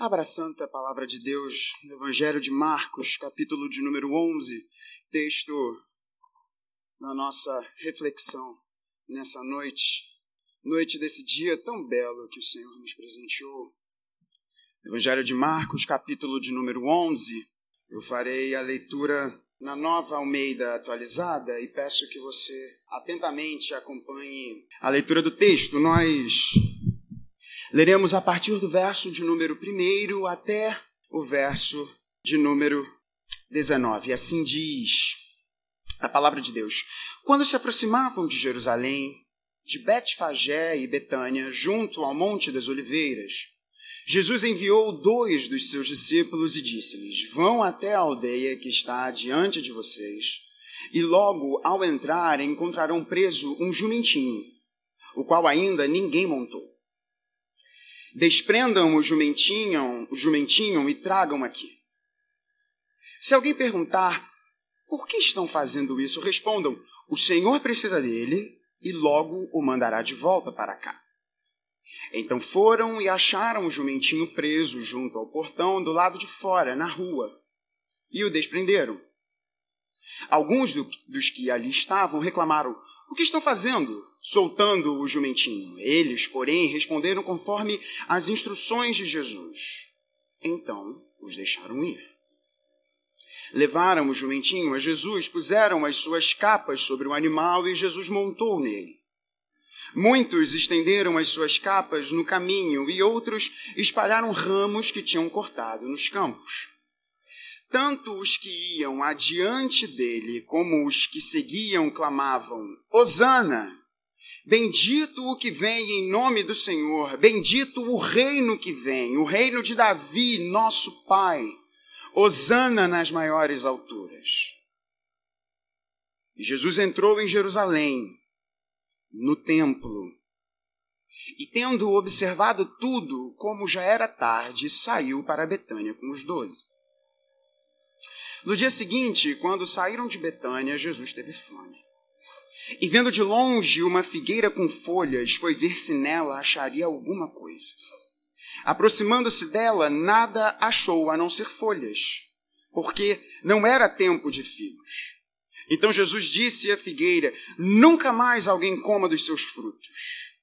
Abra a santa palavra de Deus no Evangelho de Marcos, capítulo de número 11, texto da nossa reflexão nessa noite, noite desse dia tão belo que o Senhor nos presenteou. Evangelho de Marcos, capítulo de número 11, eu farei a leitura na nova Almeida atualizada e peço que você atentamente acompanhe a leitura do texto. Nós Leremos a partir do verso de número 1 até o verso de número 19. Assim diz a palavra de Deus. Quando se aproximavam de Jerusalém, de Betfagé e Betânia, junto ao Monte das Oliveiras, Jesus enviou dois dos seus discípulos e disse-lhes: Vão até a aldeia que está diante de vocês, e logo ao entrar encontrarão preso um jumentinho, o qual ainda ninguém montou. Desprendam o jumentinho, o jumentinho e tragam aqui. Se alguém perguntar por que estão fazendo isso, respondam: o Senhor precisa dele e logo o mandará de volta para cá. Então foram e acharam o jumentinho preso junto ao portão do lado de fora, na rua, e o desprenderam. Alguns do, dos que ali estavam reclamaram: O que estão fazendo? Soltando o jumentinho. Eles, porém, responderam conforme as instruções de Jesus. Então os deixaram ir. Levaram o jumentinho a Jesus, puseram as suas capas sobre o animal e Jesus montou nele. Muitos estenderam as suas capas no caminho e outros espalharam ramos que tinham cortado nos campos. Tanto os que iam adiante dele como os que seguiam clamavam: Hosana! Bendito o que vem em nome do Senhor, bendito o reino que vem, o reino de Davi, nosso Pai. Hosana nas maiores alturas. E Jesus entrou em Jerusalém, no templo, e tendo observado tudo, como já era tarde, saiu para Betânia com os doze. No dia seguinte, quando saíram de Betânia, Jesus teve fome. E vendo de longe uma figueira com folhas, foi ver se nela acharia alguma coisa. Aproximando-se dela, nada achou a não ser folhas, porque não era tempo de figos. Então Jesus disse à figueira: Nunca mais alguém coma dos seus frutos.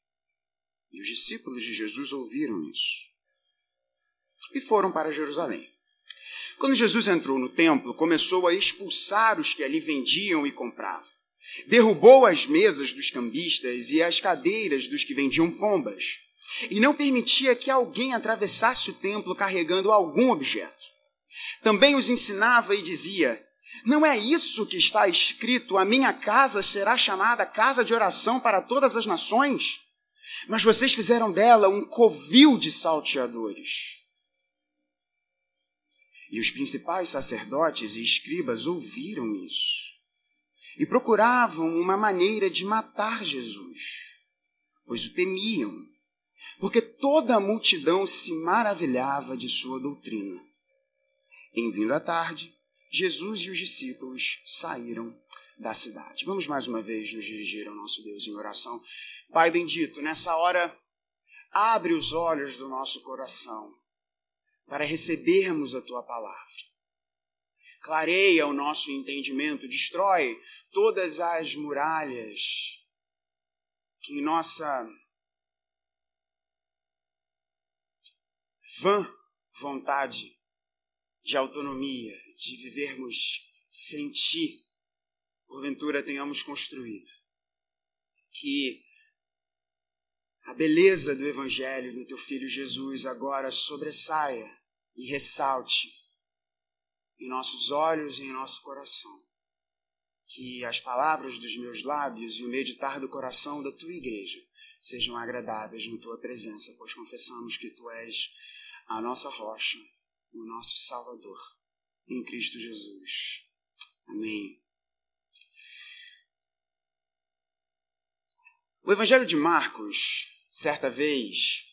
E os discípulos de Jesus ouviram isso e foram para Jerusalém. Quando Jesus entrou no templo, começou a expulsar os que ali vendiam e compravam Derrubou as mesas dos cambistas e as cadeiras dos que vendiam pombas, e não permitia que alguém atravessasse o templo carregando algum objeto. Também os ensinava e dizia: Não é isso que está escrito: a minha casa será chamada casa de oração para todas as nações? Mas vocês fizeram dela um covil de salteadores. E os principais sacerdotes e escribas ouviram isso e procuravam uma maneira de matar Jesus, pois o temiam, porque toda a multidão se maravilhava de sua doutrina. Em vindo a tarde, Jesus e os discípulos saíram da cidade. Vamos mais uma vez nos dirigir ao nosso Deus em oração. Pai bendito, nessa hora, abre os olhos do nosso coração para recebermos a tua palavra clareia o nosso entendimento, destrói todas as muralhas que em nossa vã vontade de autonomia, de vivermos sem ti, porventura tenhamos construído. Que a beleza do Evangelho do teu Filho Jesus agora sobressaia e ressalte em nossos olhos e em nosso coração. Que as palavras dos meus lábios e o meditar do coração da tua igreja sejam agradáveis na tua presença, pois confessamos que tu és a nossa rocha, o nosso Salvador, em Cristo Jesus. Amém. O Evangelho de Marcos, certa vez,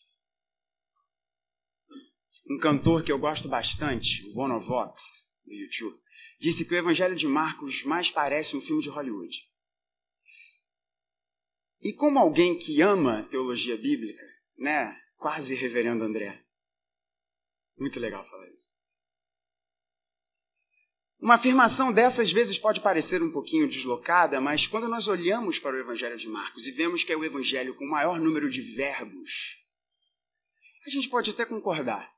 um cantor que eu gosto bastante, o Bonovox, no YouTube, disse que o Evangelho de Marcos mais parece um filme de Hollywood. E como alguém que ama teologia bíblica, né, quase reverendo André, Muito legal falar isso. Uma afirmação dessa às vezes pode parecer um pouquinho deslocada, mas quando nós olhamos para o Evangelho de Marcos e vemos que é o Evangelho com o maior número de verbos, a gente pode até concordar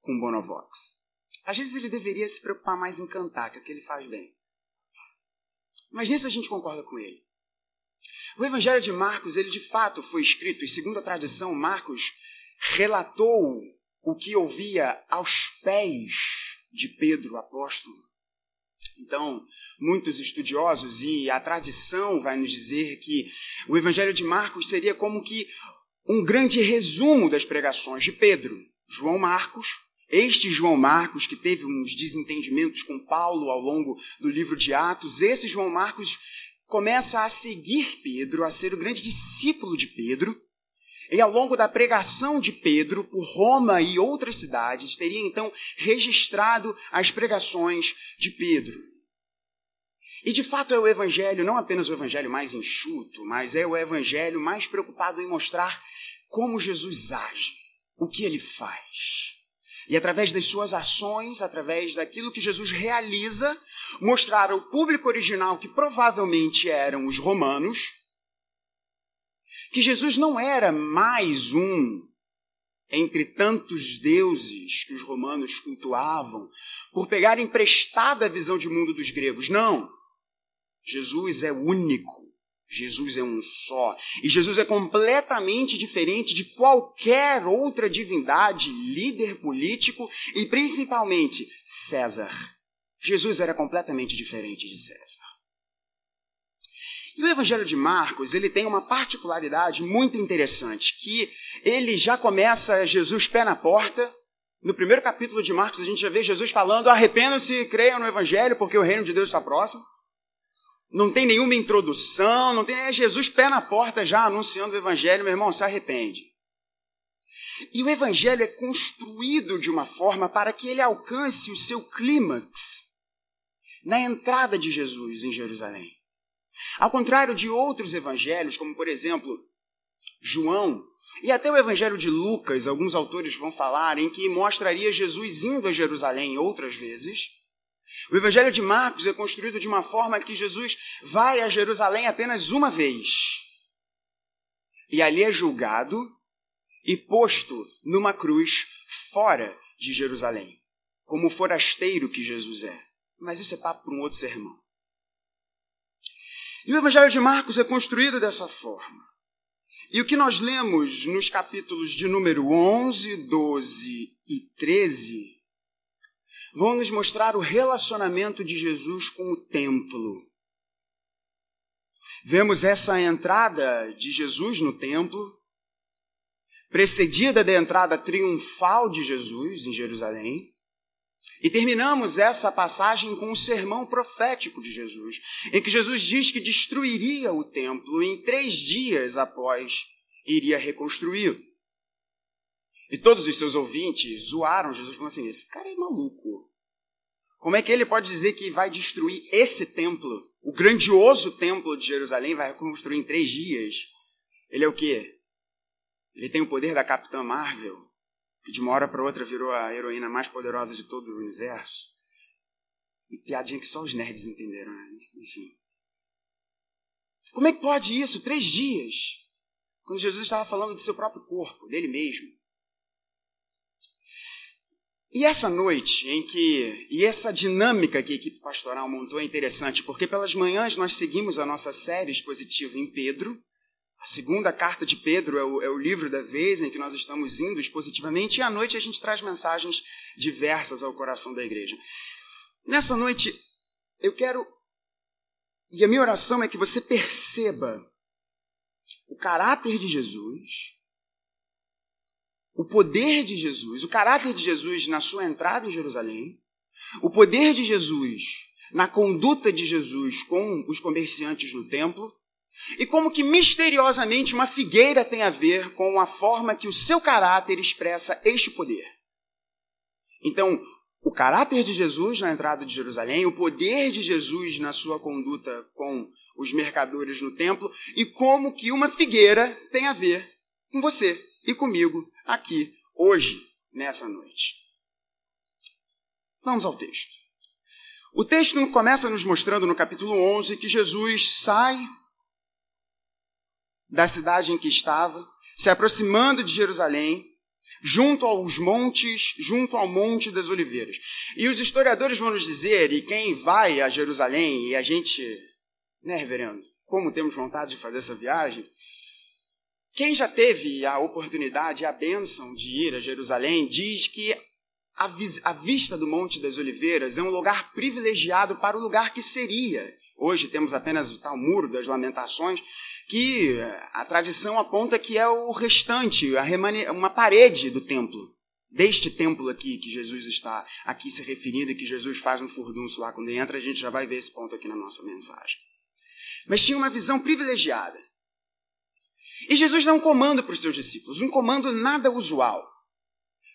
com Bonovox. Às vezes ele deveria se preocupar mais em cantar, que é o que ele faz bem. Mas nisso a gente concorda com ele. O Evangelho de Marcos, ele de fato foi escrito, e segundo a tradição, Marcos relatou o que ouvia aos pés de Pedro, apóstolo. Então, muitos estudiosos e a tradição vai nos dizer que o Evangelho de Marcos seria como que um grande resumo das pregações de Pedro. João Marcos, este João Marcos, que teve uns desentendimentos com Paulo ao longo do livro de Atos, esse João Marcos começa a seguir Pedro, a ser o grande discípulo de Pedro, e ao longo da pregação de Pedro por Roma e outras cidades, teria então registrado as pregações de Pedro. E de fato é o evangelho, não apenas o evangelho mais enxuto, mas é o evangelho mais preocupado em mostrar como Jesus age, o que ele faz. E através das suas ações, através daquilo que Jesus realiza, mostrar ao público original, que provavelmente eram os romanos, que Jesus não era mais um entre tantos deuses que os romanos cultuavam, por pegar emprestada a visão de mundo dos gregos. Não. Jesus é único. Jesus é um só. E Jesus é completamente diferente de qualquer outra divindade, líder político e principalmente César. Jesus era completamente diferente de César. E o Evangelho de Marcos, ele tem uma particularidade muito interessante, que ele já começa Jesus pé na porta. No primeiro capítulo de Marcos, a gente já vê Jesus falando: arrependam-se e creiam no Evangelho, porque o reino de Deus está próximo. Não tem nenhuma introdução, não tem. É Jesus pé na porta já anunciando o Evangelho, meu irmão, se arrepende. E o Evangelho é construído de uma forma para que ele alcance o seu clímax na entrada de Jesus em Jerusalém. Ao contrário de outros evangelhos, como por exemplo João, e até o evangelho de Lucas, alguns autores vão falar, em que mostraria Jesus indo a Jerusalém outras vezes. O evangelho de Marcos é construído de uma forma que Jesus vai a Jerusalém apenas uma vez. E ali é julgado e posto numa cruz fora de Jerusalém, como forasteiro que Jesus é. Mas isso é papo para um outro sermão. E o Evangelho de Marcos é construído dessa forma. E o que nós lemos nos capítulos de número 11, 12 e 13 vão nos mostrar o relacionamento de Jesus com o templo. Vemos essa entrada de Jesus no templo, precedida da entrada triunfal de Jesus em Jerusalém. E terminamos essa passagem com o sermão profético de Jesus, em que Jesus diz que destruiria o templo em três dias após iria reconstruí-lo. E todos os seus ouvintes zoaram Jesus, falando assim: esse cara é maluco. Como é que ele pode dizer que vai destruir esse templo, o grandioso templo de Jerusalém, vai reconstruir em três dias? Ele é o quê? Ele tem o poder da Capitã Marvel que de uma hora para outra virou a heroína mais poderosa de todo o universo. E piadinha que só os nerds entenderam, né? Enfim. Como é que pode isso? Três dias. Quando Jesus estava falando do seu próprio corpo, dele mesmo. E essa noite em que. E essa dinâmica que a equipe pastoral montou é interessante, porque pelas manhãs nós seguimos a nossa série expositiva em Pedro, a segunda carta de Pedro é o, é o, livro da vez em que nós estamos indo expositivamente, e à noite a gente traz mensagens diversas ao coração da igreja. Nessa noite, eu quero. E a minha oração é que você perceba o caráter de Jesus, o poder de Jesus, o caráter de Jesus na sua entrada em Jerusalém, o poder de Jesus na conduta de Jesus com os comerciantes no templo e como que misteriosamente uma figueira tem a ver com a forma que o seu caráter expressa este poder. Então, o caráter de Jesus na entrada de Jerusalém, o poder de Jesus na sua conduta com os mercadores no templo e como que uma figueira tem a ver com você e comigo aqui hoje, nessa noite. Vamos ao texto. O texto começa nos mostrando no capítulo 11 que Jesus sai da cidade em que estava, se aproximando de Jerusalém, junto aos montes, junto ao Monte das Oliveiras. E os historiadores vão nos dizer, e quem vai a Jerusalém, e a gente, né, reverendo, como temos vontade de fazer essa viagem, quem já teve a oportunidade, a bênção de ir a Jerusalém, diz que a, a vista do Monte das Oliveiras é um lugar privilegiado para o lugar que seria. Hoje temos apenas o tal Muro das Lamentações, que a tradição aponta que é o restante, uma parede do templo. Deste templo aqui que Jesus está aqui se referindo e que Jesus faz um furdunço lá quando entra, a gente já vai ver esse ponto aqui na nossa mensagem. Mas tinha uma visão privilegiada. E Jesus dá um comando para os seus discípulos, um comando nada usual.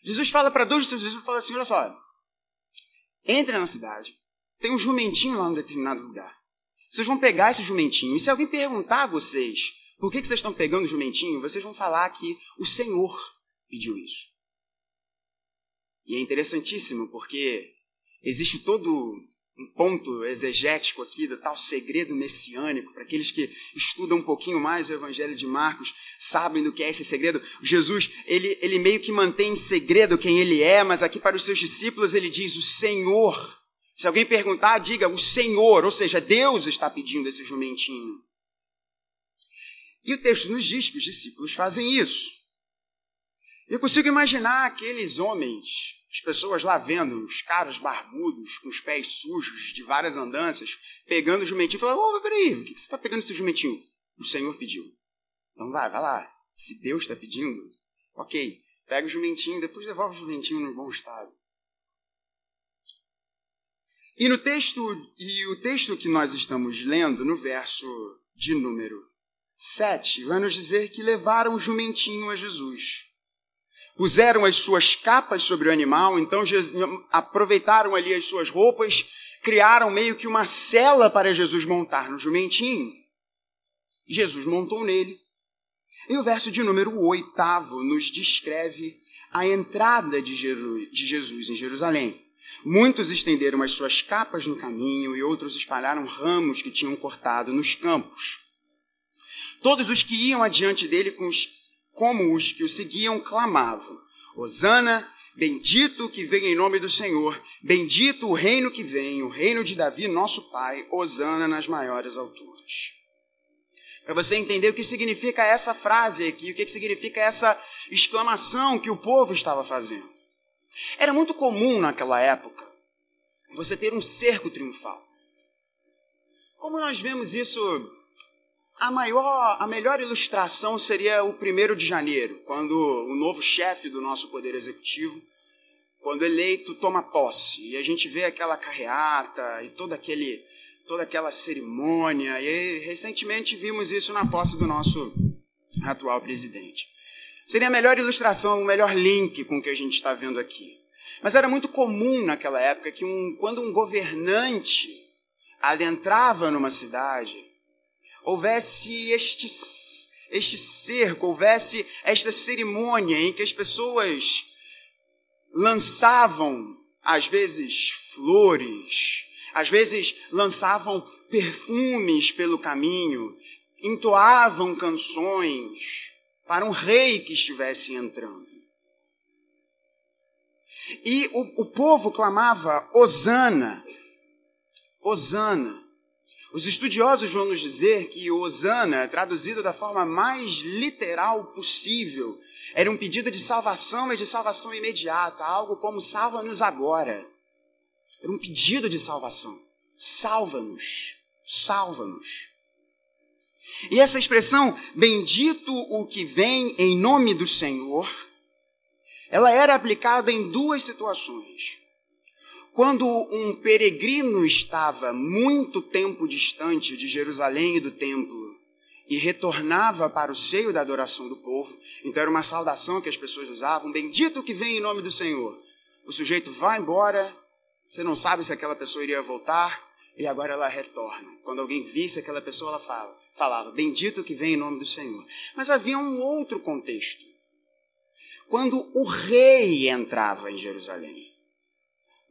Jesus fala para dois dos seus discípulos, fala assim, olha só, entre na cidade, tem um jumentinho lá em determinado lugar. Vocês vão pegar esse jumentinho. E se alguém perguntar a vocês por que, que vocês estão pegando o jumentinho, vocês vão falar que o Senhor pediu isso. E é interessantíssimo porque existe todo um ponto exegético aqui do tal segredo messiânico, para aqueles que estudam um pouquinho mais o Evangelho de Marcos, sabem do que é esse segredo. Jesus, ele, ele meio que mantém em segredo quem ele é, mas aqui para os seus discípulos ele diz: O Senhor se alguém perguntar, diga o Senhor, ou seja, Deus está pedindo esse jumentinho. E o texto nos diz que os discípulos fazem isso. Eu consigo imaginar aqueles homens, as pessoas lá vendo, os caras barbudos, com os pés sujos, de várias andanças, pegando o jumentinho falando: Ô, oh, peraí, o que você está pegando esse jumentinho? O Senhor pediu. Então vai, vai lá. Se Deus está pedindo, ok, pega o jumentinho, depois devolve o jumentinho no bom estado. E no texto, e o texto que nós estamos lendo, no verso de número 7, vai nos dizer que levaram o jumentinho a Jesus. Puseram as suas capas sobre o animal, então aproveitaram ali as suas roupas, criaram meio que uma cela para Jesus montar no jumentinho. Jesus montou nele. E o verso de número 8 nos descreve a entrada de Jesus em Jerusalém. Muitos estenderam as suas capas no caminho e outros espalharam ramos que tinham cortado nos campos. Todos os que iam adiante dele, como os que o seguiam, clamavam: Hosana, bendito que vem em nome do Senhor, bendito o reino que vem, o reino de Davi, nosso pai, Hosana nas maiores alturas. Para você entender o que significa essa frase aqui, o que significa essa exclamação que o povo estava fazendo. Era muito comum naquela época você ter um cerco triunfal. Como nós vemos isso, a maior, a melhor ilustração seria o primeiro de janeiro, quando o novo chefe do nosso poder executivo, quando eleito, toma posse e a gente vê aquela carreata e todo aquele, toda aquela cerimônia. E recentemente vimos isso na posse do nosso atual presidente. Seria a melhor ilustração, o melhor link com o que a gente está vendo aqui. Mas era muito comum naquela época que um, quando um governante adentrava numa cidade, houvesse este, este cerco, houvesse esta cerimônia em que as pessoas lançavam, às vezes, flores, às vezes lançavam perfumes pelo caminho, entoavam canções, para um rei que estivesse entrando. E o, o povo clamava Osana, Osana. Os estudiosos vão nos dizer que Osana, traduzido da forma mais literal possível, era um pedido de salvação e de salvação imediata, algo como salva-nos agora. Era um pedido de salvação. Salva-nos, salva-nos. E essa expressão, bendito o que vem em nome do Senhor, ela era aplicada em duas situações. Quando um peregrino estava muito tempo distante de Jerusalém e do templo e retornava para o seio da adoração do povo, então era uma saudação que as pessoas usavam: Bendito que vem em nome do Senhor. O sujeito vai embora, você não sabe se aquela pessoa iria voltar, e agora ela retorna. Quando alguém visse aquela pessoa, ela fala: falava, bendito que vem em nome do Senhor. Mas havia um outro contexto. Quando o rei entrava em Jerusalém.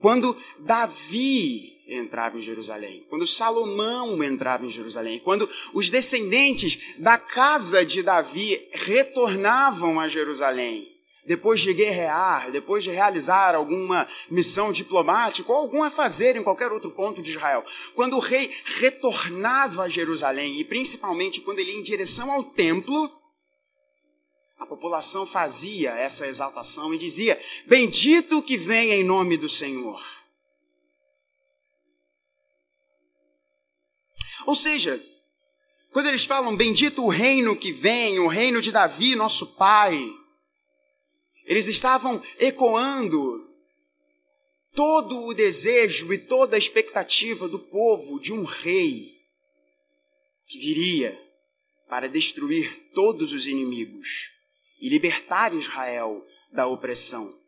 Quando Davi entrava em Jerusalém, quando Salomão entrava em Jerusalém, quando os descendentes da casa de Davi retornavam a Jerusalém, depois de guerrear, depois de realizar alguma missão diplomática ou algum a fazer em qualquer outro ponto de Israel, quando o rei retornava a Jerusalém e principalmente quando ele ia em direção ao templo, a população fazia essa exaltação e dizia: Bendito que vem em nome do Senhor. Ou seja, quando eles falam bendito o reino que vem, o reino de Davi, nosso pai, eles estavam ecoando todo o desejo e toda a expectativa do povo de um rei que viria para destruir todos os inimigos e libertar Israel da opressão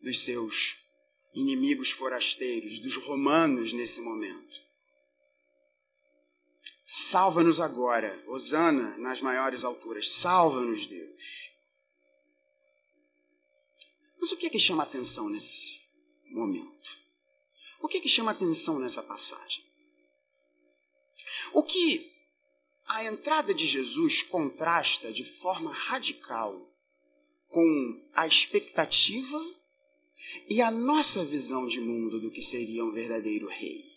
dos seus inimigos forasteiros, dos romanos nesse momento. Salva-nos agora, Osana nas maiores alturas, salva-nos, Deus. Mas o que é que chama atenção nesse momento? O que é que chama atenção nessa passagem? O que a entrada de Jesus contrasta de forma radical com a expectativa e a nossa visão de mundo do que seria um verdadeiro rei.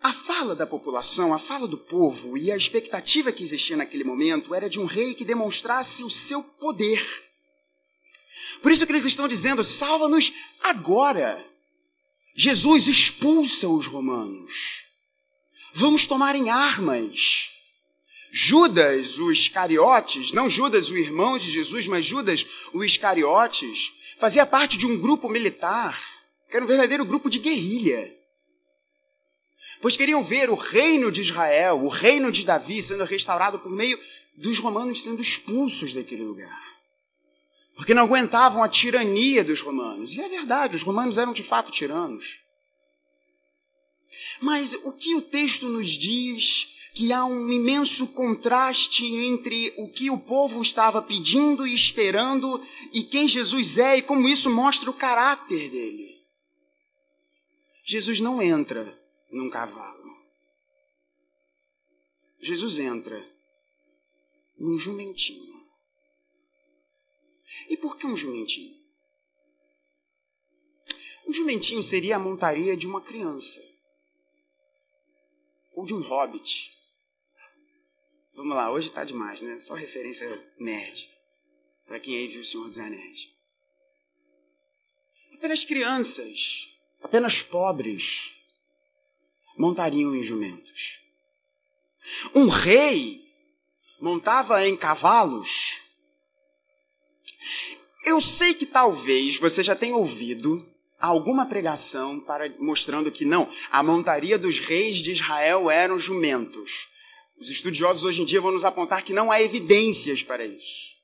A fala da população, a fala do povo e a expectativa que existia naquele momento era de um rei que demonstrasse o seu poder. Por isso que eles estão dizendo: salva-nos agora. Jesus expulsa os romanos. Vamos tomar em armas. Judas, o Iscariotes, não Judas, o irmão de Jesus, mas Judas, o Iscariotes, fazia parte de um grupo militar, que era um verdadeiro grupo de guerrilha. Pois queriam ver o reino de Israel, o reino de Davi sendo restaurado por meio dos romanos sendo expulsos daquele lugar. Porque não aguentavam a tirania dos romanos. E é verdade, os romanos eram de fato tiranos. Mas o que o texto nos diz que há um imenso contraste entre o que o povo estava pedindo e esperando e quem Jesus é e como isso mostra o caráter dele. Jesus não entra num cavalo. Jesus entra num jumentinho. E por que um jumentinho? Um jumentinho seria a montaria de uma criança ou de um hobbit. Vamos lá, hoje está demais, né? Só referência nerd. Para quem aí viu o Senhor dos Anéis. Apenas crianças, apenas pobres, montariam em jumentos. Um rei montava em cavalos. Eu sei que talvez você já tenha ouvido alguma pregação para mostrando que não, a montaria dos reis de Israel eram jumentos. Os estudiosos hoje em dia vão nos apontar que não há evidências para isso.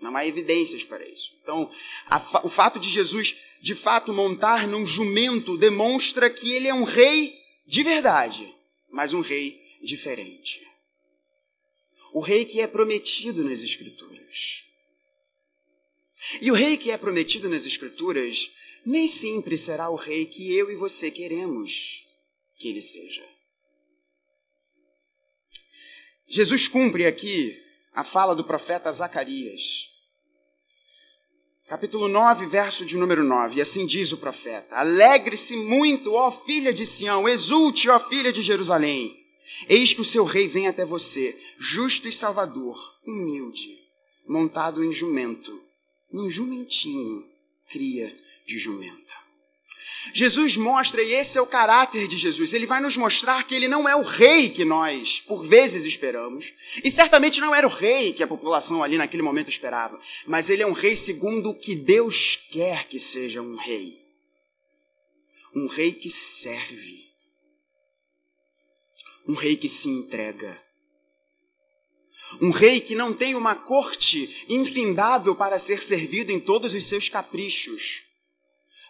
Não há evidências para isso. Então, a, o fato de Jesus, de fato, montar num jumento demonstra que ele é um rei de verdade, mas um rei diferente. O rei que é prometido nas Escrituras. E o rei que é prometido nas Escrituras nem sempre será o rei que eu e você queremos que ele seja. Jesus cumpre aqui a fala do profeta Zacarias. Capítulo 9, verso de número 9. E assim diz o profeta: Alegre-se muito, ó filha de Sião, exulte, ó filha de Jerusalém. Eis que o seu rei vem até você, justo e salvador, humilde, montado em jumento, num jumentinho, cria de jumenta. Jesus mostra, e esse é o caráter de Jesus, ele vai nos mostrar que ele não é o rei que nós, por vezes, esperamos, e certamente não era o rei que a população ali naquele momento esperava, mas ele é um rei segundo o que Deus quer que seja um rei. Um rei que serve. Um rei que se entrega. Um rei que não tem uma corte infindável para ser servido em todos os seus caprichos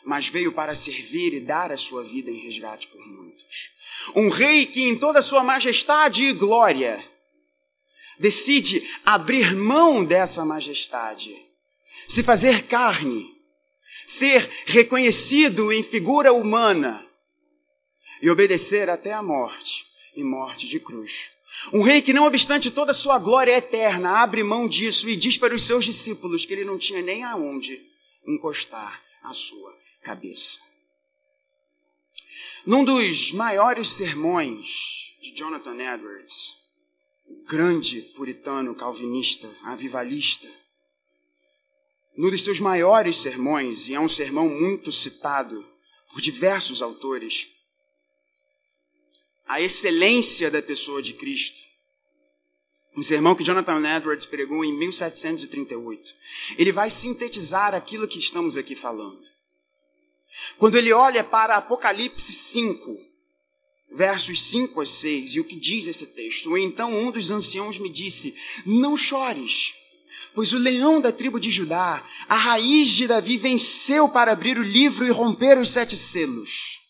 mas veio para servir e dar a sua vida em resgate por muitos. Um rei que, em toda a sua majestade e glória, decide abrir mão dessa majestade, se fazer carne, ser reconhecido em figura humana e obedecer até a morte e morte de cruz. Um rei que, não obstante toda a sua glória eterna, abre mão disso e diz para os seus discípulos que ele não tinha nem aonde encostar a sua cabeça. Num dos maiores sermões de Jonathan Edwards, grande puritano calvinista, avivalista, num dos seus maiores sermões, e é um sermão muito citado por diversos autores, a excelência da pessoa de Cristo. Um sermão que Jonathan Edwards pregou em 1738. Ele vai sintetizar aquilo que estamos aqui falando. Quando ele olha para Apocalipse 5, versos 5 a 6, e o que diz esse texto? Então um dos anciãos me disse: Não chores, pois o leão da tribo de Judá, a raiz de Davi, venceu para abrir o livro e romper os sete selos.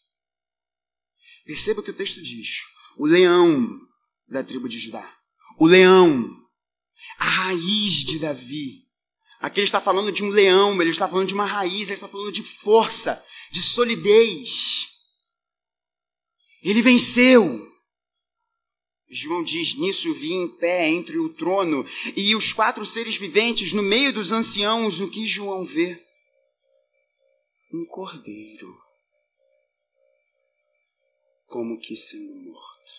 Perceba o que o texto diz: o leão da tribo de Judá, o leão, a raiz de Davi. Aqui ele está falando de um leão, ele está falando de uma raiz, ele está falando de força, de solidez. Ele venceu. João diz: Nisso vi em pé entre o trono e os quatro seres viventes no meio dos anciãos, o que João vê? Um cordeiro como que sendo morto.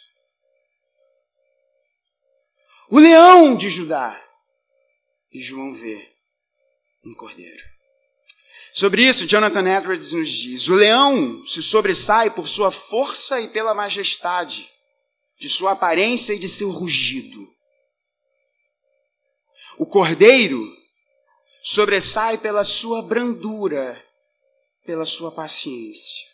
O leão de Judá. E João vê um cordeiro. Sobre isso, Jonathan Edwards nos diz: o leão se sobressai por sua força e pela majestade, de sua aparência e de seu rugido. O cordeiro sobressai pela sua brandura, pela sua paciência.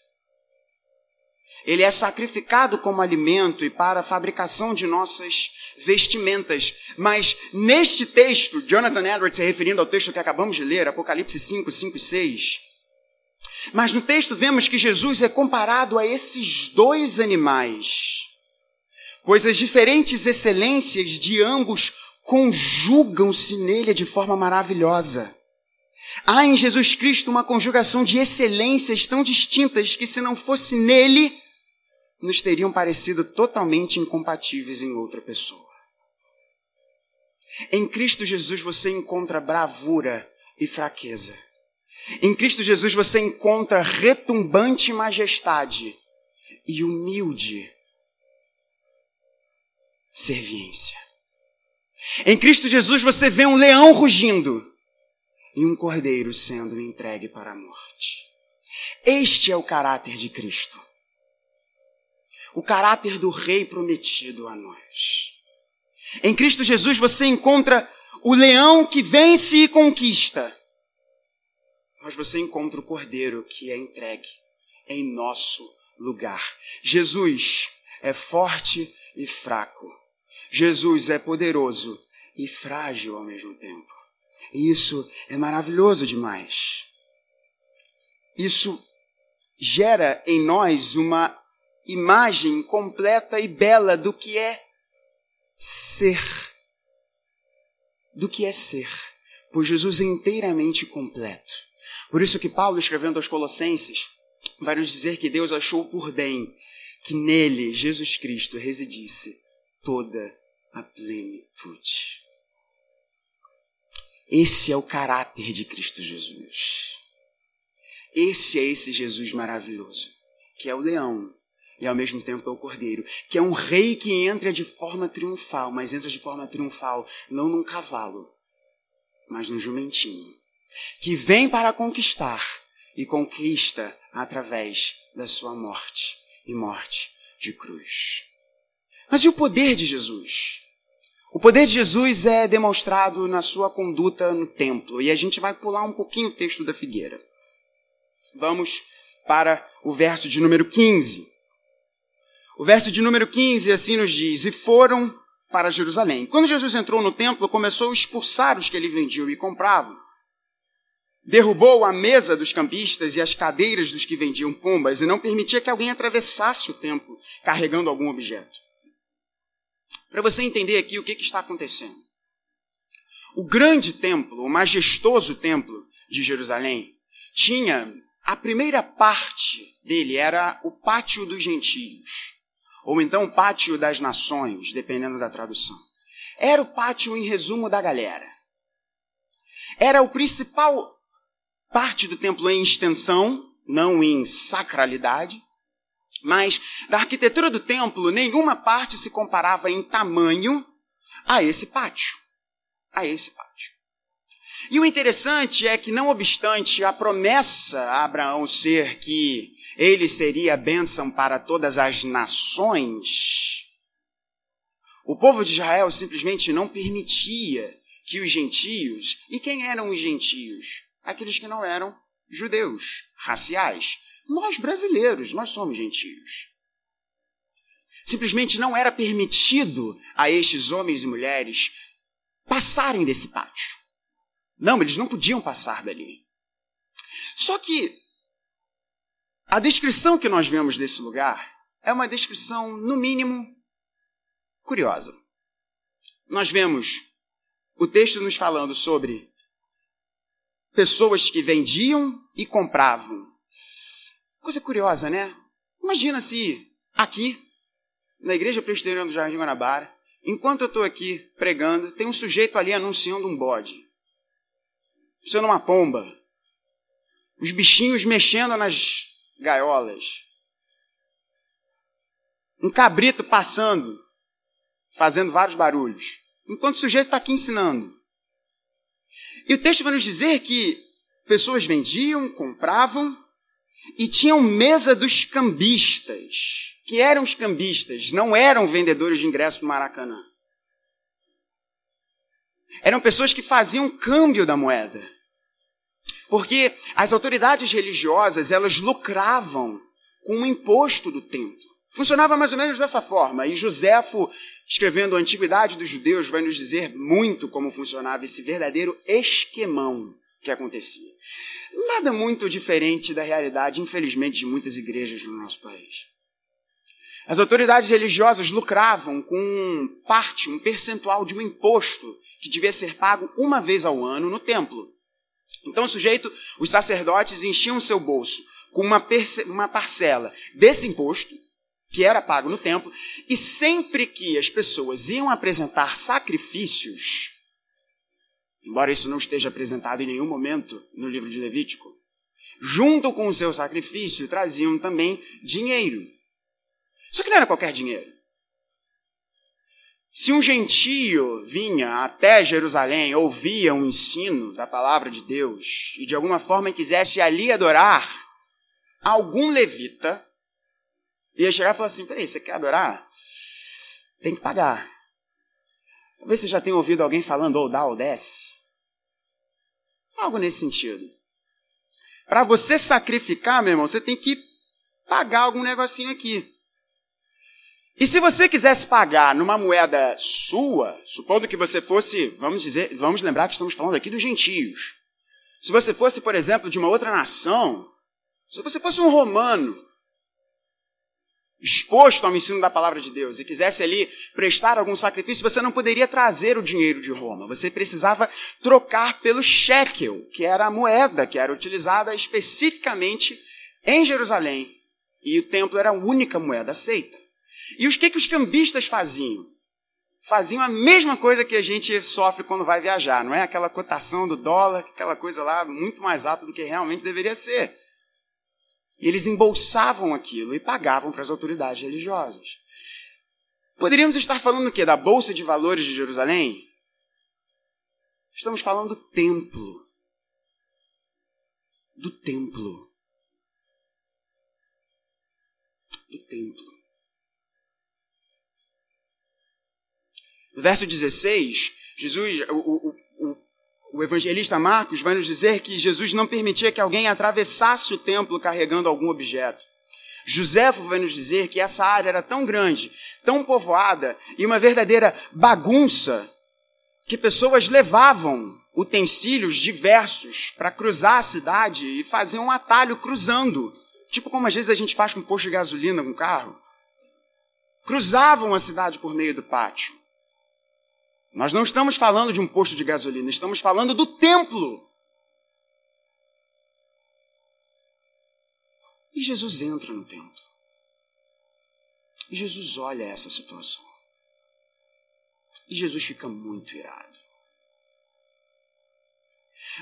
Ele é sacrificado como alimento e para a fabricação de nossas vestimentas. Mas neste texto, Jonathan Edwards se referindo ao texto que acabamos de ler, Apocalipse 5, 5 e 6. Mas no texto vemos que Jesus é comparado a esses dois animais, pois as diferentes excelências de ambos conjugam-se nele de forma maravilhosa. Há em Jesus Cristo uma conjugação de excelências tão distintas que, se não fosse nele, nos teriam parecido totalmente incompatíveis em outra pessoa. Em Cristo Jesus você encontra bravura e fraqueza. Em Cristo Jesus você encontra retumbante majestade e humilde serviência. Em Cristo Jesus você vê um leão rugindo e um cordeiro sendo entregue para a morte. Este é o caráter de Cristo o caráter do Rei prometido a nós. Em Cristo Jesus você encontra o leão que vence e conquista, mas você encontra o cordeiro que é entregue em nosso lugar. Jesus é forte e fraco. Jesus é poderoso e frágil ao mesmo tempo. E isso é maravilhoso demais. Isso gera em nós uma imagem completa e bela do que é ser. Do que é ser. Por Jesus é inteiramente completo. Por isso que Paulo, escrevendo aos Colossenses, vai nos dizer que Deus achou por bem que nele, Jesus Cristo, residisse toda a plenitude. Esse é o caráter de Cristo Jesus. Esse é esse Jesus maravilhoso, que é o leão e ao mesmo tempo é o cordeiro, que é um rei que entra de forma triunfal, mas entra de forma triunfal não num cavalo, mas num jumentinho, que vem para conquistar e conquista através da sua morte e morte de cruz. Mas e o poder de Jesus? O poder de Jesus é demonstrado na sua conduta no templo, e a gente vai pular um pouquinho o texto da figueira. Vamos para o verso de número 15. O verso de número 15 assim nos diz: E foram para Jerusalém. Quando Jesus entrou no templo, começou a expulsar os que ele vendiam e compravam. Derrubou a mesa dos campistas e as cadeiras dos que vendiam pombas e não permitia que alguém atravessasse o templo carregando algum objeto. Para você entender aqui o que, que está acontecendo. O grande templo, o majestoso templo de Jerusalém, tinha a primeira parte dele era o pátio dos gentios, ou então pátio das nações, dependendo da tradução. Era o pátio em resumo da galera. Era o principal parte do templo em extensão, não em sacralidade, mas da arquitetura do templo, nenhuma parte se comparava em tamanho a esse pátio. A esse pátio. E o interessante é que, não obstante a promessa a Abraão ser que ele seria bênção para todas as nações, o povo de Israel simplesmente não permitia que os gentios, e quem eram os gentios? Aqueles que não eram judeus, raciais. Nós brasileiros, nós somos gentios. Simplesmente não era permitido a estes homens e mulheres passarem desse pátio. Não, eles não podiam passar dali. Só que a descrição que nós vemos desse lugar é uma descrição, no mínimo, curiosa. Nós vemos o texto nos falando sobre pessoas que vendiam e compravam. Coisa curiosa, né? Imagina se aqui, na Igreja Presbiteriana do Jardim Guanabara, enquanto eu estou aqui pregando, tem um sujeito ali anunciando um bode, sendo uma pomba, os bichinhos mexendo nas gaiolas, um cabrito passando, fazendo vários barulhos, enquanto o sujeito está aqui ensinando. E o texto vai nos dizer que pessoas vendiam, compravam e tinham mesa dos cambistas. Que eram os cambistas? Não eram vendedores de ingresso para Maracanã. Eram pessoas que faziam câmbio da moeda. Porque as autoridades religiosas, elas lucravam com o imposto do templo. Funcionava mais ou menos dessa forma. E Joséfo, escrevendo a Antiguidade dos Judeus, vai nos dizer muito como funcionava esse verdadeiro esquemão que acontecia. Nada muito diferente da realidade, infelizmente, de muitas igrejas no nosso país. As autoridades religiosas lucravam com parte, um percentual de um imposto que devia ser pago uma vez ao ano no templo. Então o sujeito, os sacerdotes enchiam seu bolso com uma, uma parcela desse imposto que era pago no templo, e sempre que as pessoas iam apresentar sacrifícios, embora isso não esteja apresentado em nenhum momento no livro de Levítico, junto com o seu sacrifício traziam também dinheiro. Só que não era qualquer dinheiro. Se um gentio vinha até Jerusalém, ouvia um ensino da palavra de Deus e de alguma forma quisesse ali adorar, algum levita ia chegar e falar assim: peraí, você quer adorar? Tem que pagar. Talvez você já tenha ouvido alguém falando ou dá ou desce. Algo nesse sentido. Para você sacrificar, meu irmão, você tem que pagar algum negocinho aqui. E se você quisesse pagar numa moeda sua, supondo que você fosse, vamos dizer, vamos lembrar que estamos falando aqui dos gentios. Se você fosse, por exemplo, de uma outra nação, se você fosse um romano, exposto ao ensino da palavra de Deus e quisesse ali prestar algum sacrifício, você não poderia trazer o dinheiro de Roma. Você precisava trocar pelo shekel, que era a moeda que era utilizada especificamente em Jerusalém. E o templo era a única moeda aceita. E os que, que os cambistas faziam? Faziam a mesma coisa que a gente sofre quando vai viajar, não é? Aquela cotação do dólar, aquela coisa lá muito mais alta do que realmente deveria ser. E eles embolsavam aquilo e pagavam para as autoridades religiosas. Poderíamos estar falando o quê? Da Bolsa de Valores de Jerusalém? Estamos falando do templo. Do templo. Do templo. Verso 16, Jesus, o, o, o evangelista Marcos vai nos dizer que Jesus não permitia que alguém atravessasse o templo carregando algum objeto. Joséfo vai nos dizer que essa área era tão grande, tão povoada e uma verdadeira bagunça que pessoas levavam utensílios diversos para cruzar a cidade e faziam um atalho cruzando, tipo como às vezes a gente faz com posto de gasolina com o carro. Cruzavam a cidade por meio do pátio. Nós não estamos falando de um posto de gasolina, estamos falando do templo. E Jesus entra no templo. E Jesus olha essa situação. E Jesus fica muito irado.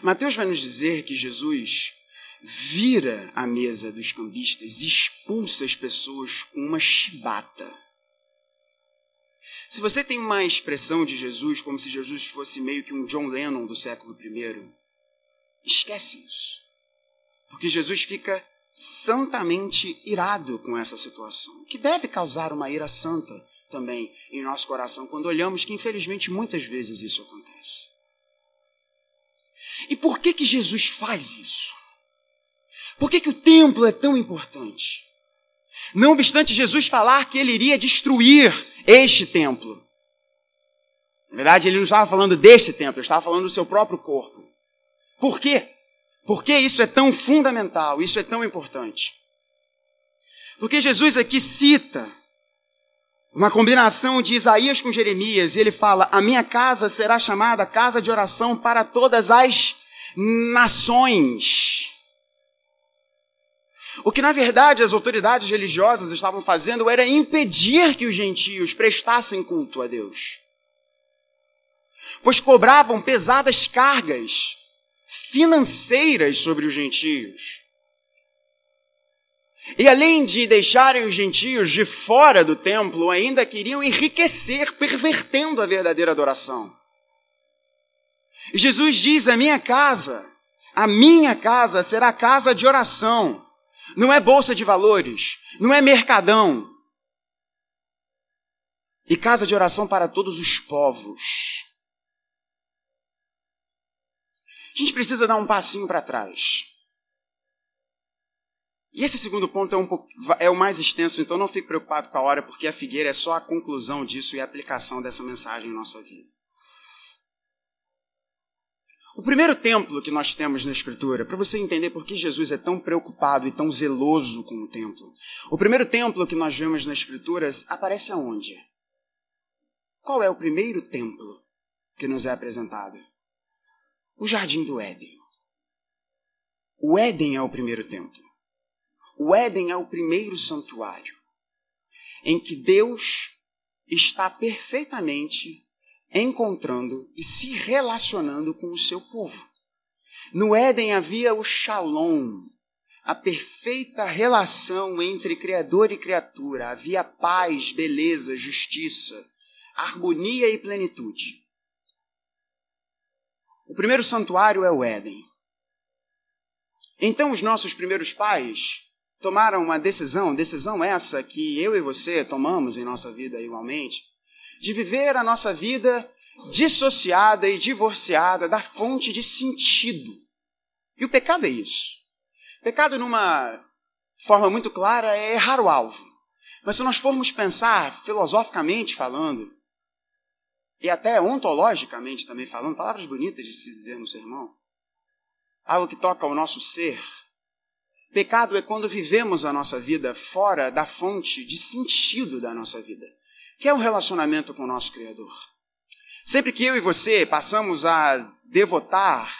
Mateus vai nos dizer que Jesus vira a mesa dos cambistas e expulsa as pessoas com uma chibata. Se você tem uma expressão de Jesus como se Jesus fosse meio que um John Lennon do século I, esquece isso. Porque Jesus fica santamente irado com essa situação, que deve causar uma ira santa também em nosso coração quando olhamos que infelizmente muitas vezes isso acontece. E por que que Jesus faz isso? Por que, que o templo é tão importante? Não obstante Jesus falar que ele iria destruir este templo. Na verdade, ele não estava falando deste templo, ele estava falando do seu próprio corpo. Por quê? Por que isso é tão fundamental, isso é tão importante? Porque Jesus aqui cita uma combinação de Isaías com Jeremias, e ele fala: A minha casa será chamada casa de oração para todas as nações. O que na verdade as autoridades religiosas estavam fazendo era impedir que os gentios prestassem culto a Deus. Pois cobravam pesadas cargas financeiras sobre os gentios. E além de deixarem os gentios de fora do templo, ainda queriam enriquecer, pervertendo a verdadeira adoração. E Jesus diz: A minha casa, a minha casa será casa de oração não é bolsa de valores, não é mercadão. E casa de oração para todos os povos. A gente precisa dar um passinho para trás. E esse segundo ponto é, um pouco, é o mais extenso, então não fique preocupado com a hora, porque a figueira é só a conclusão disso e a aplicação dessa mensagem em nossa vida. O primeiro templo que nós temos na Escritura, para você entender por que Jesus é tão preocupado e tão zeloso com o templo. O primeiro templo que nós vemos nas Escrituras aparece aonde? Qual é o primeiro templo que nos é apresentado? O Jardim do Éden. O Éden é o primeiro templo. O Éden é o primeiro santuário em que Deus está perfeitamente encontrando e se relacionando com o seu povo. No Éden havia o shalom, a perfeita relação entre Criador e criatura. Havia paz, beleza, justiça, harmonia e plenitude. O primeiro santuário é o Éden. Então, os nossos primeiros pais tomaram uma decisão, decisão essa que eu e você tomamos em nossa vida igualmente, de viver a nossa vida dissociada e divorciada da fonte de sentido. E o pecado é isso. O pecado, numa forma muito clara, é errar o alvo. Mas se nós formos pensar filosoficamente falando, e até ontologicamente também falando, palavras bonitas de se dizer no sermão, algo que toca ao nosso ser. Pecado é quando vivemos a nossa vida fora da fonte de sentido da nossa vida que é um relacionamento com o nosso Criador. Sempre que eu e você passamos a devotar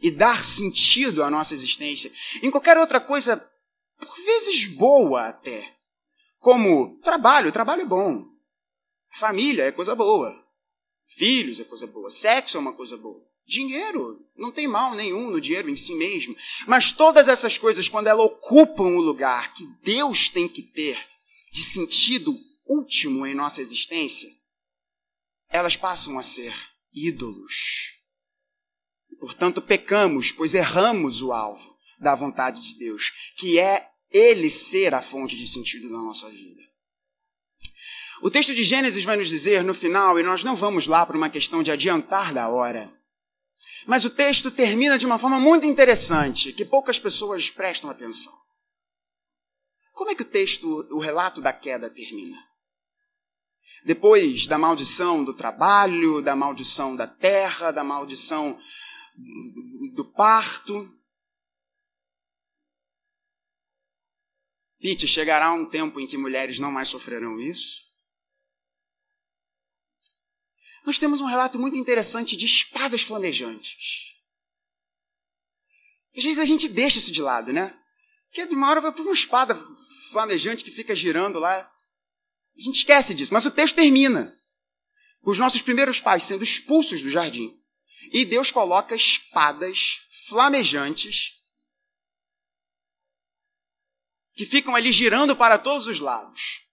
e dar sentido à nossa existência em qualquer outra coisa, por vezes boa até, como trabalho, trabalho é bom, família é coisa boa, filhos é coisa boa, sexo é uma coisa boa. Dinheiro, não tem mal nenhum no dinheiro em si mesmo. Mas todas essas coisas, quando elas ocupam o lugar que Deus tem que ter de sentido último em nossa existência, elas passam a ser ídolos. Portanto, pecamos, pois erramos o alvo da vontade de Deus, que é Ele ser a fonte de sentido da nossa vida. O texto de Gênesis vai nos dizer no final, e nós não vamos lá por uma questão de adiantar da hora, mas o texto termina de uma forma muito interessante, que poucas pessoas prestam atenção. Como é que o texto, o relato da queda termina? Depois da maldição do trabalho, da maldição da terra, da maldição do parto. Pete, chegará um tempo em que mulheres não mais sofrerão isso? nós temos um relato muito interessante de espadas flamejantes. Às vezes a gente deixa isso de lado, né? Porque de uma hora vai para uma espada flamejante que fica girando lá. A gente esquece disso. Mas o texto termina com os nossos primeiros pais sendo expulsos do jardim. E Deus coloca espadas flamejantes que ficam ali girando para todos os lados.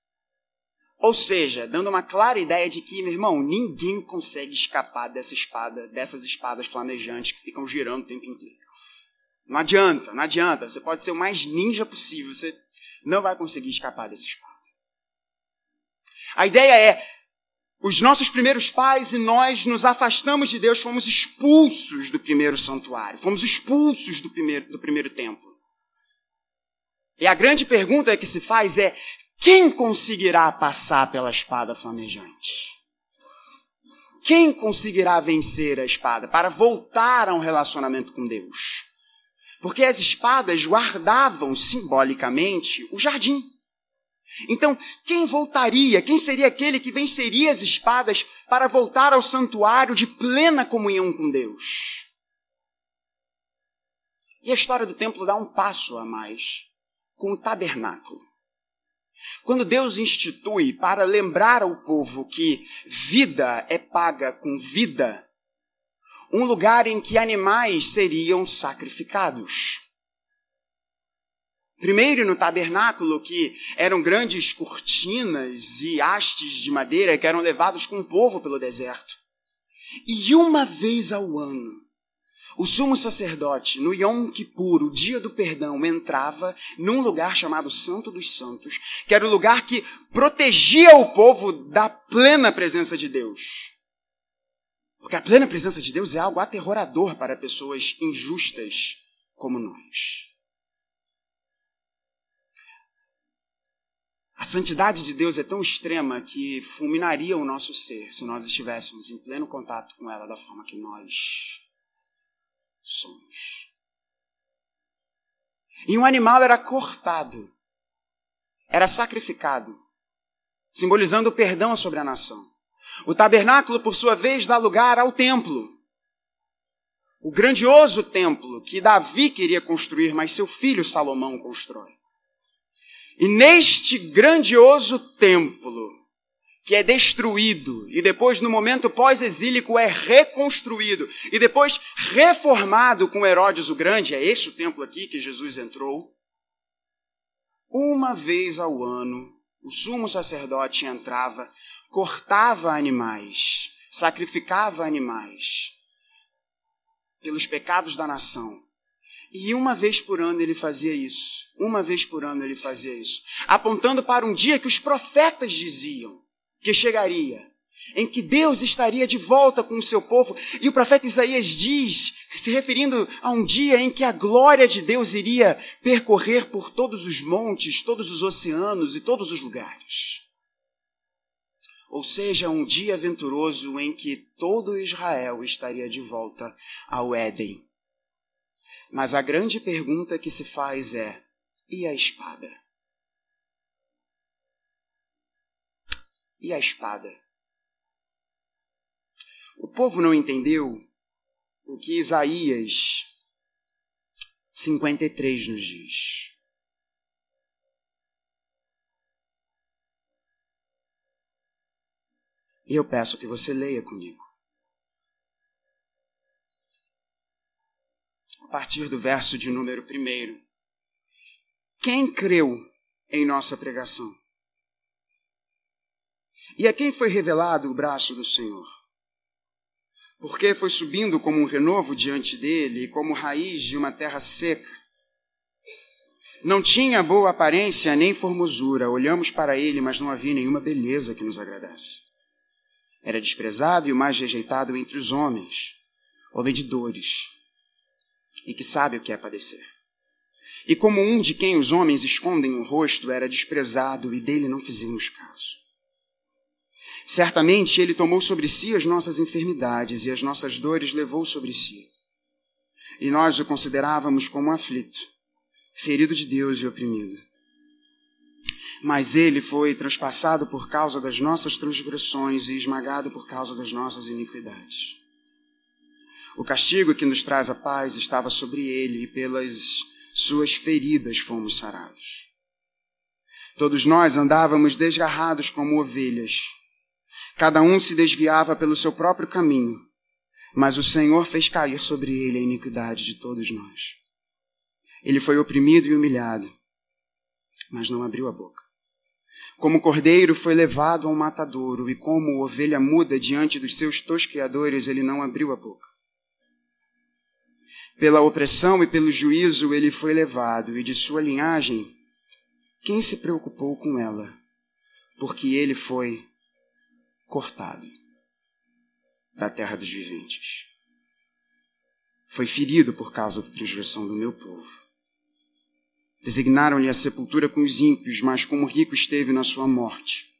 Ou seja, dando uma clara ideia de que, meu irmão, ninguém consegue escapar dessa espada, dessas espadas flamejantes que ficam girando o tempo inteiro. Não adianta, não adianta. Você pode ser o mais ninja possível, você não vai conseguir escapar dessa espada. A ideia é: os nossos primeiros pais e nós nos afastamos de Deus, fomos expulsos do primeiro santuário, fomos expulsos do primeiro, do primeiro templo. E a grande pergunta que se faz é: quem conseguirá passar pela espada flamejante? Quem conseguirá vencer a espada para voltar a um relacionamento com Deus? Porque as espadas guardavam simbolicamente o jardim. Então, quem voltaria? Quem seria aquele que venceria as espadas para voltar ao santuário de plena comunhão com Deus? E a história do templo dá um passo a mais com o tabernáculo. Quando Deus institui para lembrar ao povo que vida é paga com vida, um lugar em que animais seriam sacrificados. Primeiro no tabernáculo, que eram grandes cortinas e hastes de madeira que eram levados com o povo pelo deserto. E uma vez ao ano, o sumo sacerdote, no Yom Kippur, o dia do perdão, entrava num lugar chamado Santo dos Santos, que era o lugar que protegia o povo da plena presença de Deus. Porque a plena presença de Deus é algo aterrorador para pessoas injustas como nós. A santidade de Deus é tão extrema que fulminaria o nosso ser se nós estivéssemos em pleno contato com ela da forma que nós somos. E um animal era cortado, era sacrificado, simbolizando o perdão sobre a nação. O tabernáculo, por sua vez, dá lugar ao templo. O grandioso templo que Davi queria construir, mas seu filho Salomão constrói. E neste grandioso templo, que é destruído e depois, no momento pós-exílico, é reconstruído e depois reformado com Herodes o Grande, é esse o templo aqui que Jesus entrou. Uma vez ao ano, o sumo sacerdote entrava, cortava animais, sacrificava animais pelos pecados da nação. E uma vez por ano ele fazia isso. Uma vez por ano ele fazia isso. Apontando para um dia que os profetas diziam que chegaria, em que Deus estaria de volta com o seu povo. E o profeta Isaías diz, se referindo a um dia em que a glória de Deus iria percorrer por todos os montes, todos os oceanos e todos os lugares. Ou seja, um dia aventuroso em que todo Israel estaria de volta ao Éden. Mas a grande pergunta que se faz é: e a espada? e a espada. O povo não entendeu o que Isaías 53 nos diz. E eu peço que você leia comigo. A partir do verso de número 1. Quem creu em nossa pregação? E a quem foi revelado o braço do Senhor? Porque foi subindo como um renovo diante dele, como raiz de uma terra seca. Não tinha boa aparência nem formosura. Olhamos para ele, mas não havia nenhuma beleza que nos agradasse. Era desprezado e o mais rejeitado entre os homens, homem de dores, e que sabe o que é padecer. E como um de quem os homens escondem o rosto, era desprezado e dele não fizemos caso. Certamente ele tomou sobre si as nossas enfermidades e as nossas dores levou sobre si. E nós o considerávamos como aflito, ferido de Deus e oprimido. Mas ele foi transpassado por causa das nossas transgressões e esmagado por causa das nossas iniquidades. O castigo que nos traz a paz estava sobre ele e pelas suas feridas fomos sarados. Todos nós andávamos desgarrados como ovelhas. Cada um se desviava pelo seu próprio caminho, mas o Senhor fez cair sobre ele a iniquidade de todos nós. Ele foi oprimido e humilhado, mas não abriu a boca. Como cordeiro foi levado ao matadouro, e como ovelha muda diante dos seus tosqueadores, ele não abriu a boca. Pela opressão e pelo juízo ele foi levado, e de sua linhagem, quem se preocupou com ela? Porque ele foi cortado da terra dos viventes. Foi ferido por causa da transgressão do meu povo. Designaram-lhe a sepultura com os ímpios, mas como rico esteve na sua morte,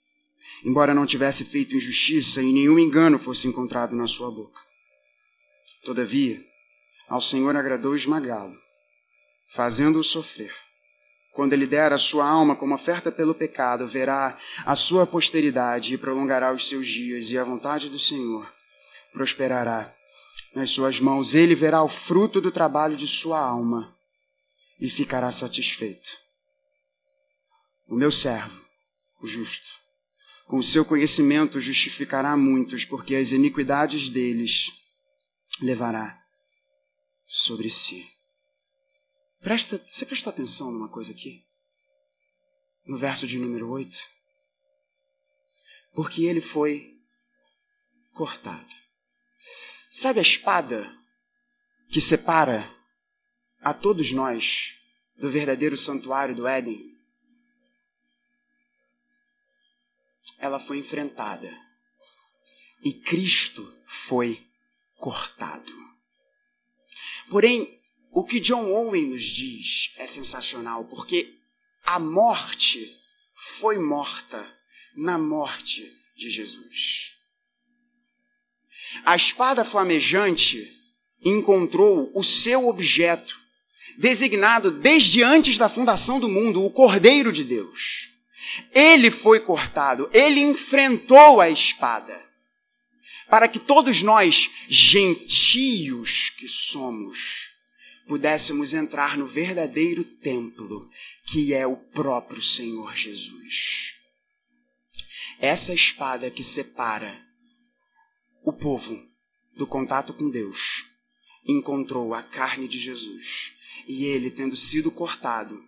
embora não tivesse feito injustiça e nenhum engano fosse encontrado na sua boca. Todavia, ao Senhor agradou esmagá-lo, fazendo-o sofrer. Quando ele der a sua alma como oferta pelo pecado, verá a sua posteridade e prolongará os seus dias, e a vontade do Senhor prosperará nas suas mãos. Ele verá o fruto do trabalho de sua alma e ficará satisfeito. O meu servo, o justo, com o seu conhecimento justificará muitos, porque as iniquidades deles levará sobre si. Presta, você prestou atenção numa coisa aqui? No verso de número 8? Porque ele foi cortado. Sabe a espada que separa a todos nós do verdadeiro santuário do Éden, ela foi enfrentada e Cristo foi cortado. Porém, o que John Owen nos diz é sensacional, porque a morte foi morta na morte de Jesus. A espada flamejante encontrou o seu objeto designado desde antes da fundação do mundo, o Cordeiro de Deus. Ele foi cortado, ele enfrentou a espada, para que todos nós, gentios que somos, pudéssemos entrar no verdadeiro templo, que é o próprio Senhor Jesus. Essa espada que separa o povo do contato com Deus encontrou a carne de Jesus e ele, tendo sido cortado,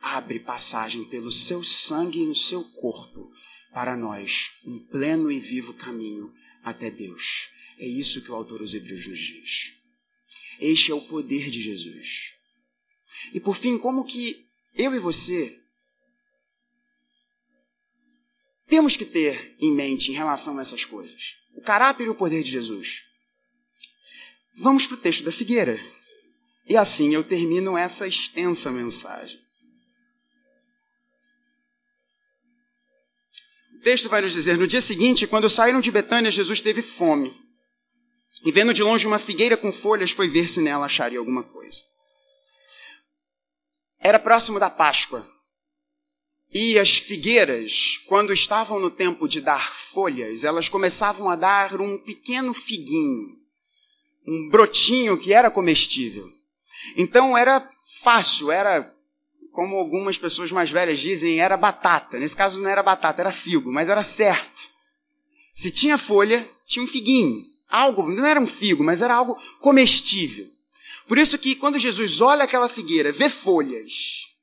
abre passagem pelo seu sangue e no seu corpo para nós um pleno e vivo caminho até Deus. É isso que o autor dos Hebreus nos diz. Este é o poder de Jesus. E por fim, como que eu e você temos que ter em mente em relação a essas coisas? O caráter e o poder de Jesus. Vamos para o texto da figueira. E assim eu termino essa extensa mensagem. Texto vai nos dizer: No dia seguinte, quando saíram de Betânia, Jesus teve fome. E vendo de longe uma figueira com folhas, foi ver se nela acharia alguma coisa. Era próximo da Páscoa. E as figueiras, quando estavam no tempo de dar folhas, elas começavam a dar um pequeno figuinho, um brotinho que era comestível. Então era fácil, era, como algumas pessoas mais velhas dizem, era batata. Nesse caso não era batata, era figo, mas era certo. Se tinha folha, tinha um figuinho. Algo, não era um figo, mas era algo comestível. Por isso que quando Jesus olha aquela figueira, vê folhas,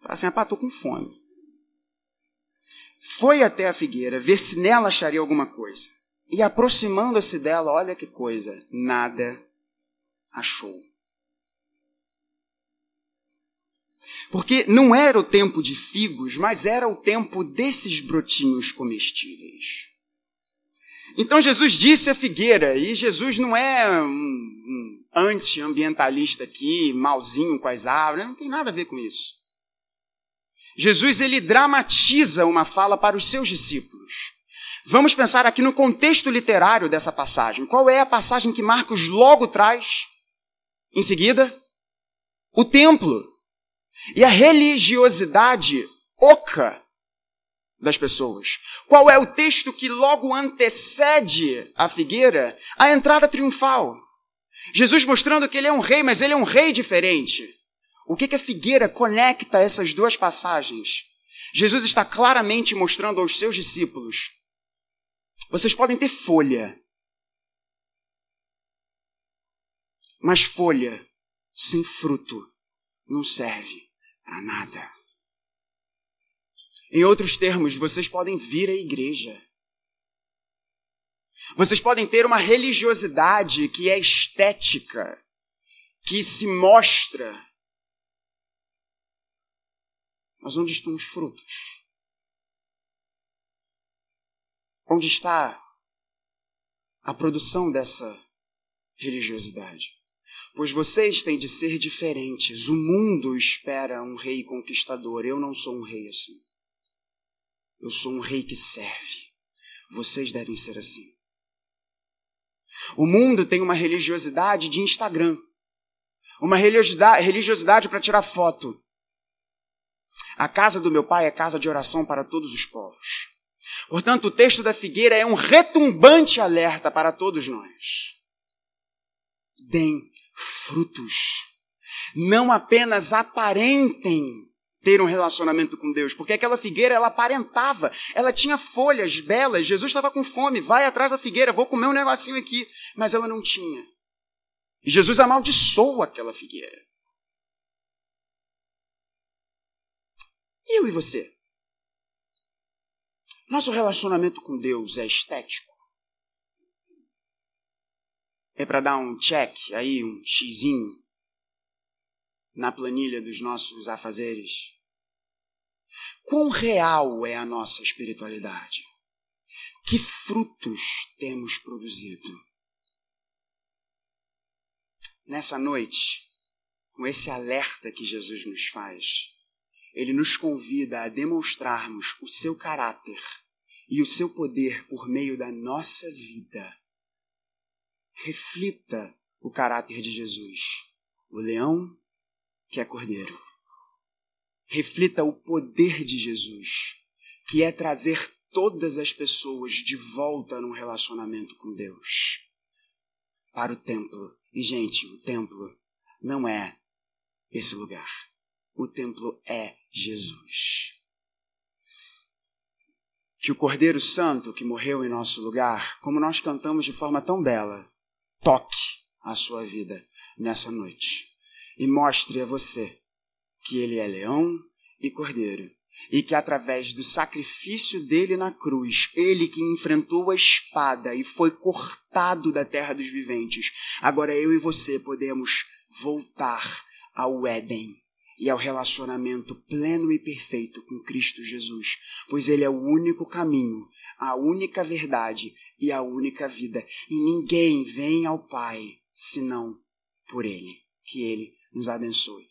fala assim, ah, estou com fome. Foi até a figueira ver se nela acharia alguma coisa. E aproximando-se dela, olha que coisa, nada achou. Porque não era o tempo de figos, mas era o tempo desses brotinhos comestíveis. Então Jesus disse à figueira, e Jesus não é um, anti-ambientalista aqui, malzinho com as árvores, não tem nada a ver com isso. Jesus ele dramatiza uma fala para os seus discípulos. Vamos pensar aqui no contexto literário dessa passagem. Qual é a passagem que Marcos logo traz? Em seguida, o templo. E a religiosidade oca das pessoas. Qual é o texto que logo antecede a figueira? A entrada triunfal. Jesus mostrando que ele é um rei, mas ele é um rei diferente. O que, que a figueira conecta essas duas passagens? Jesus está claramente mostrando aos seus discípulos: vocês podem ter folha, mas folha sem fruto não serve para nada. Em outros termos, vocês podem vir à igreja. Vocês podem ter uma religiosidade que é estética, que se mostra. Mas onde estão os frutos? Onde está a produção dessa religiosidade? Pois vocês têm de ser diferentes. O mundo espera um rei conquistador. Eu não sou um rei assim. Eu sou um rei que serve. Vocês devem ser assim. O mundo tem uma religiosidade de Instagram. Uma religiosidade, para tirar foto. A casa do meu pai é casa de oração para todos os povos. Portanto, o texto da figueira é um retumbante alerta para todos nós. Deem frutos. Não apenas aparentem ter um relacionamento com Deus, porque aquela figueira ela aparentava, ela tinha folhas belas. Jesus estava com fome, vai atrás da figueira, vou comer um negocinho aqui, mas ela não tinha. E Jesus amaldiçoou aquela figueira. Eu e você? Nosso relacionamento com Deus é estético? É para dar um check aí, um xizinho na planilha dos nossos afazeres. Quão real é a nossa espiritualidade? Que frutos temos produzido? Nessa noite, com esse alerta que Jesus nos faz, ele nos convida a demonstrarmos o seu caráter e o seu poder por meio da nossa vida. Reflita o caráter de Jesus, o leão que é cordeiro. Reflita o poder de Jesus, que é trazer todas as pessoas de volta num relacionamento com Deus. Para o templo. E, gente, o templo não é esse lugar. O templo é Jesus. Que o Cordeiro Santo que morreu em nosso lugar, como nós cantamos de forma tão bela, toque a sua vida nessa noite. E mostre a você que ele é leão e cordeiro e que através do sacrifício dele na cruz, ele que enfrentou a espada e foi cortado da terra dos viventes, agora eu e você podemos voltar ao Éden e ao relacionamento pleno e perfeito com Cristo Jesus, pois ele é o único caminho, a única verdade e a única vida, e ninguém vem ao Pai senão por ele, que ele nos abençoe.